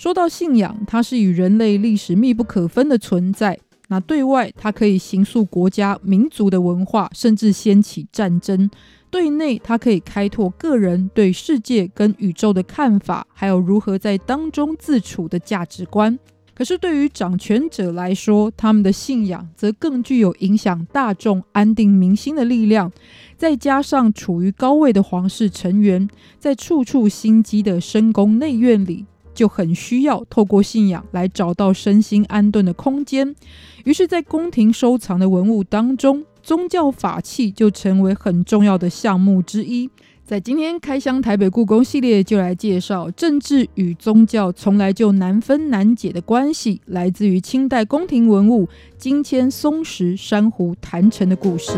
说到信仰，它是与人类历史密不可分的存在。那对外，它可以形塑国家、民族的文化，甚至掀起战争；对内，它可以开拓个人对世界跟宇宙的看法，还有如何在当中自处的价值观。可是，对于掌权者来说，他们的信仰则更具有影响大众、安定民心的力量。再加上处于高位的皇室成员，在处处心机的深宫内院里。就很需要透过信仰来找到身心安顿的空间，于是，在宫廷收藏的文物当中，宗教法器就成为很重要的项目之一。在今天开箱台北故宫系列，就来介绍政治与宗教从来就难分难解的关系，来自于清代宫廷文物金签、松石、珊瑚、坛城的故事。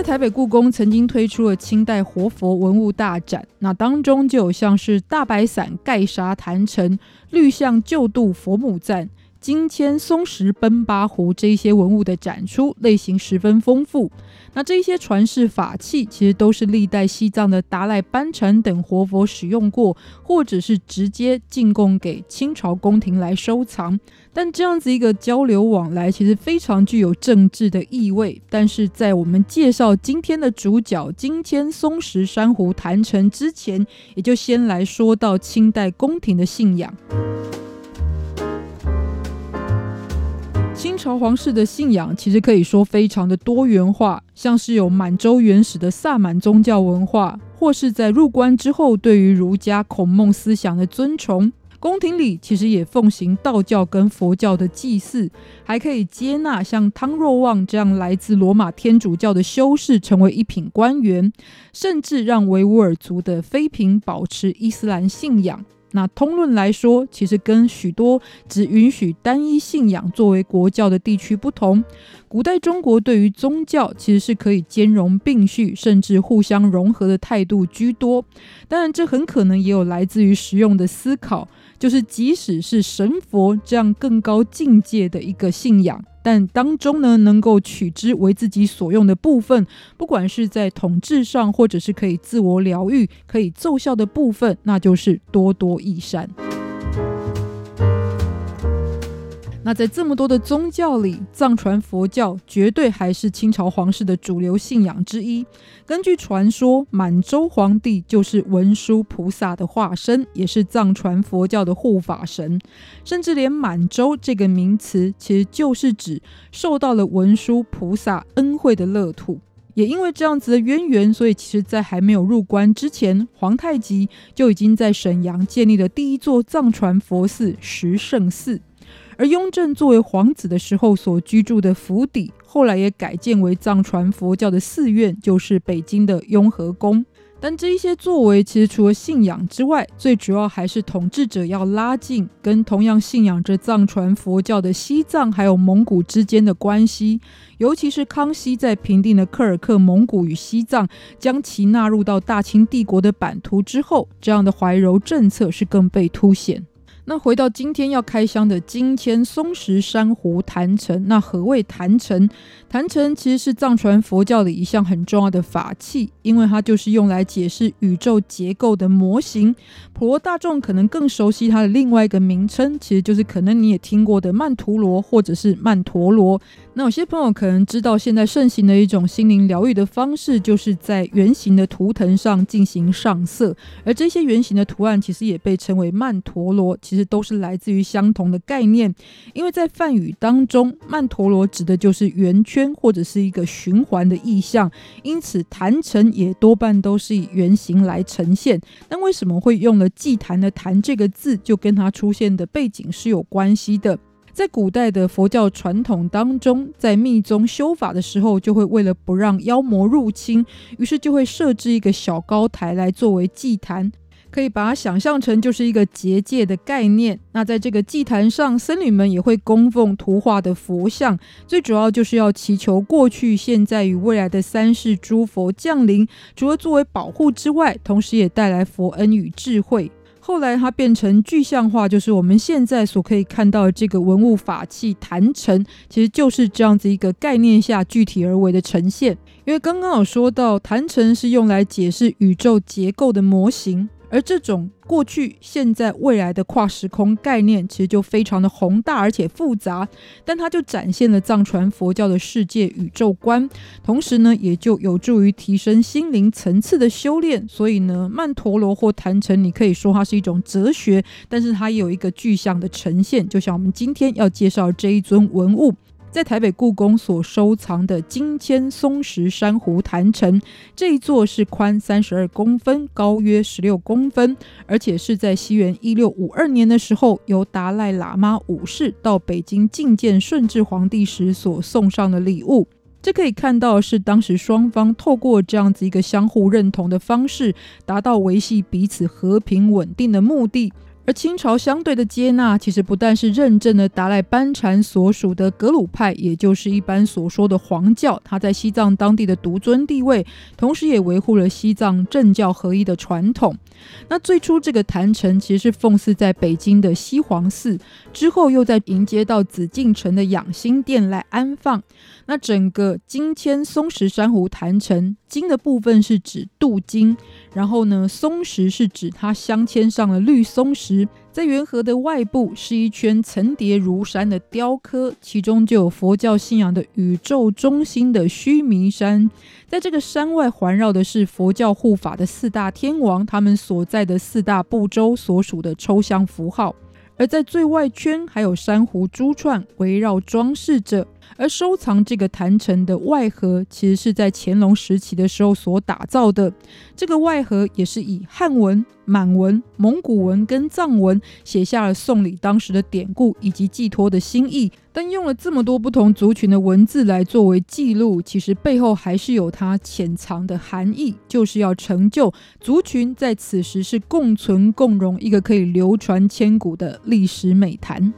在台北故宫曾经推出了清代活佛文物大展，那当中就有像是大白伞盖沙坛城、绿象救度佛母赞。金签、松石、奔巴壶这一些文物的展出类型十分丰富。那这些传世法器，其实都是历代西藏的达赖、班禅等活佛使用过，或者是直接进贡给清朝宫廷来收藏。但这样子一个交流往来，其实非常具有政治的意味。但是在我们介绍今天的主角金签、松石、珊瑚、坛城之前，也就先来说到清代宫廷的信仰。清朝皇室的信仰其实可以说非常的多元化，像是有满洲原始的萨满宗教文化，或是在入关之后对于儒家孔孟思想的尊崇。宫廷里其实也奉行道教跟佛教的祭祀，还可以接纳像汤若望这样来自罗马天主教的修士成为一品官员，甚至让维吾尔族的妃嫔保持伊斯兰信仰。那通论来说，其实跟许多只允许单一信仰作为国教的地区不同，古代中国对于宗教其实是可以兼容并蓄，甚至互相融合的态度居多。当然，这很可能也有来自于实用的思考，就是即使是神佛这样更高境界的一个信仰。但当中呢，能够取之为自己所用的部分，不管是在统治上，或者是可以自我疗愈、可以奏效的部分，那就是多多益善。那在这么多的宗教里，藏传佛教绝对还是清朝皇室的主流信仰之一。根据传说，满洲皇帝就是文殊菩萨的化身，也是藏传佛教的护法神。甚至连满洲这个名词，其实就是指受到了文殊菩萨恩惠的乐土。也因为这样子的渊源，所以其实在还没有入关之前，皇太极就已经在沈阳建立了第一座藏传佛寺十胜寺。而雍正作为皇子的时候所居住的府邸，后来也改建为藏传佛教的寺院，就是北京的雍和宫。但这一些作为，其实除了信仰之外，最主要还是统治者要拉近跟同样信仰着藏传佛教的西藏还有蒙古之间的关系。尤其是康熙在平定了柯尔克蒙古与西藏，将其纳入到大清帝国的版图之后，这样的怀柔政策是更被凸显。那回到今天要开箱的金签、松石、珊瑚、坛城，那何谓坛城？坛城其实是藏传佛教的一项很重要的法器，因为它就是用来解释宇宙结构的模型。普罗大众可能更熟悉它的另外一个名称，其实就是可能你也听过的曼陀罗或者是曼陀罗。那有些朋友可能知道，现在盛行的一种心灵疗愈的方式，就是在圆形的图腾上进行上色，而这些圆形的图案其实也被称为曼陀罗，其实都是来自于相同的概念。因为在梵语当中，曼陀罗指的就是圆圈或者是一个循环的意象，因此坛城也多半都是以圆形来呈现。那为什么会用了祭坛的坛这个字，就跟它出现的背景是有关系的。在古代的佛教传统当中，在密宗修法的时候，就会为了不让妖魔入侵，于是就会设置一个小高台来作为祭坛。可以把它想象成就是一个结界的概念。那在这个祭坛上，僧侣们也会供奉图画的佛像，最主要就是要祈求过去、现在与未来的三世诸佛降临，除了作为保护之外，同时也带来佛恩与智慧。后来它变成具象化，就是我们现在所可以看到的这个文物法器坛城，其实就是这样子一个概念下具体而为的呈现。因为刚刚有说到，坛城是用来解释宇宙结构的模型。而这种过去、现在、未来的跨时空概念，其实就非常的宏大而且复杂，但它就展现了藏传佛教的世界宇宙观，同时呢，也就有助于提升心灵层次的修炼。所以呢，曼陀罗或坛城，你可以说它是一种哲学，但是它也有一个具象的呈现，就像我们今天要介绍这一尊文物。在台北故宫所收藏的金签松石珊瑚坛城，这一座是宽三十二公分，高约十六公分，而且是在西元一六五二年的时候，由达赖喇嘛五世到北京觐见顺治皇帝时所送上的礼物。这可以看到是当时双方透过这样子一个相互认同的方式，达到维系彼此和平稳定的目的。而清朝相对的接纳，其实不但是认证了达赖班禅所属的格鲁派，也就是一般所说的黄教，他在西藏当地的独尊地位，同时也维护了西藏政教合一的传统。那最初这个坛城其实是奉祀在北京的西皇寺，之后又在迎接到紫禁城的养心殿来安放。那整个金签松石珊瑚坛城，金的部分是指镀金，然后呢，松石是指它镶嵌上了绿松石，在圆盒的外部是一圈层叠如山的雕刻，其中就有佛教信仰的宇宙中心的须弥山，在这个山外环绕的是佛教护法的四大天王，他们所在的四大部洲所属的抽象符号，而在最外圈还有珊瑚珠串围绕装饰着。而收藏这个坛城的外盒，其实是在乾隆时期的时候所打造的。这个外盒也是以汉文、满文、蒙古文跟藏文写下了送礼当时的典故以及寄托的心意。但用了这么多不同族群的文字来作为记录，其实背后还是有它潜藏的含义，就是要成就族群在此时是共存共荣，一个可以流传千古的历史美谈。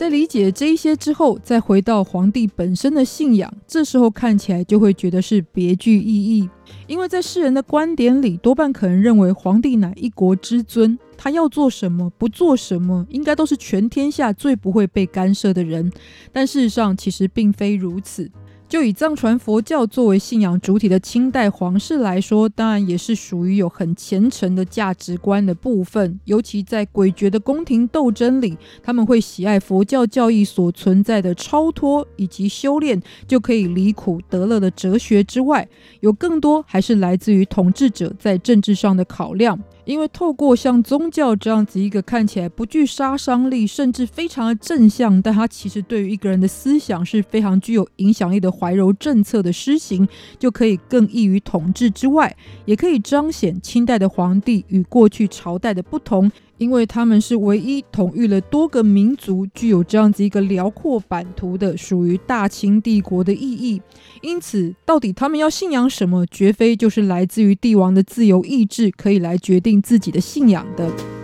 在理解这一些之后，再回到皇帝本身的信仰，这时候看起来就会觉得是别具意义。因为在世人的观点里，多半可能认为皇帝乃一国之尊，他要做什么，不做什么，应该都是全天下最不会被干涉的人。但事实上，其实并非如此。就以藏传佛教作为信仰主体的清代皇室来说，当然也是属于有很虔诚的价值观的部分。尤其在诡谲的宫廷斗争里，他们会喜爱佛教教义所存在的超脱以及修炼就可以离苦得乐的哲学之外，有更多还是来自于统治者在政治上的考量。因为透过像宗教这样子一个看起来不具杀伤力，甚至非常的正向，但它其实对于一个人的思想是非常具有影响力的怀柔政策的施行，就可以更易于统治之外，也可以彰显清代的皇帝与过去朝代的不同。因为他们是唯一统御了多个民族，具有这样子一个辽阔版图的，属于大清帝国的意义。因此，到底他们要信仰什么，绝非就是来自于帝王的自由意志可以来决定自己的信仰的。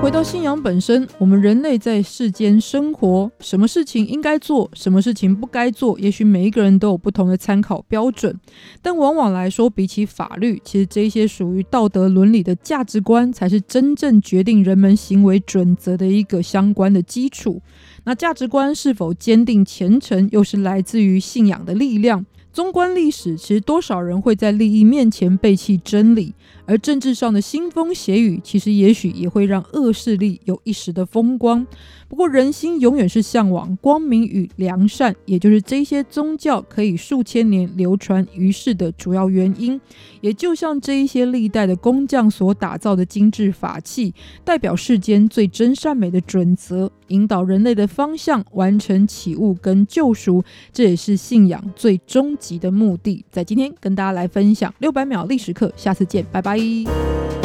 回到信仰本身，我们人类在世间生活，什么事情应该做，什么事情不该做，也许每一个人都有不同的参考标准。但往往来说，比起法律，其实这些属于道德伦理的价值观，才是真正决定人们行为准则的一个相关的基础。那价值观是否坚定虔诚，又是来自于信仰的力量。纵观历史，其实多少人会在利益面前背弃真理？而政治上的腥风血雨，其实也许也会让恶势力有一时的风光。不过，人心永远是向往光明与良善，也就是这些宗教可以数千年流传于世的主要原因。也就像这一些历代的工匠所打造的精致法器，代表世间最真善美的准则，引导人类的方向，完成启悟跟救赎。这也是信仰最终极的目的。在今天跟大家来分享六百秒历史课，下次见，拜拜。拜。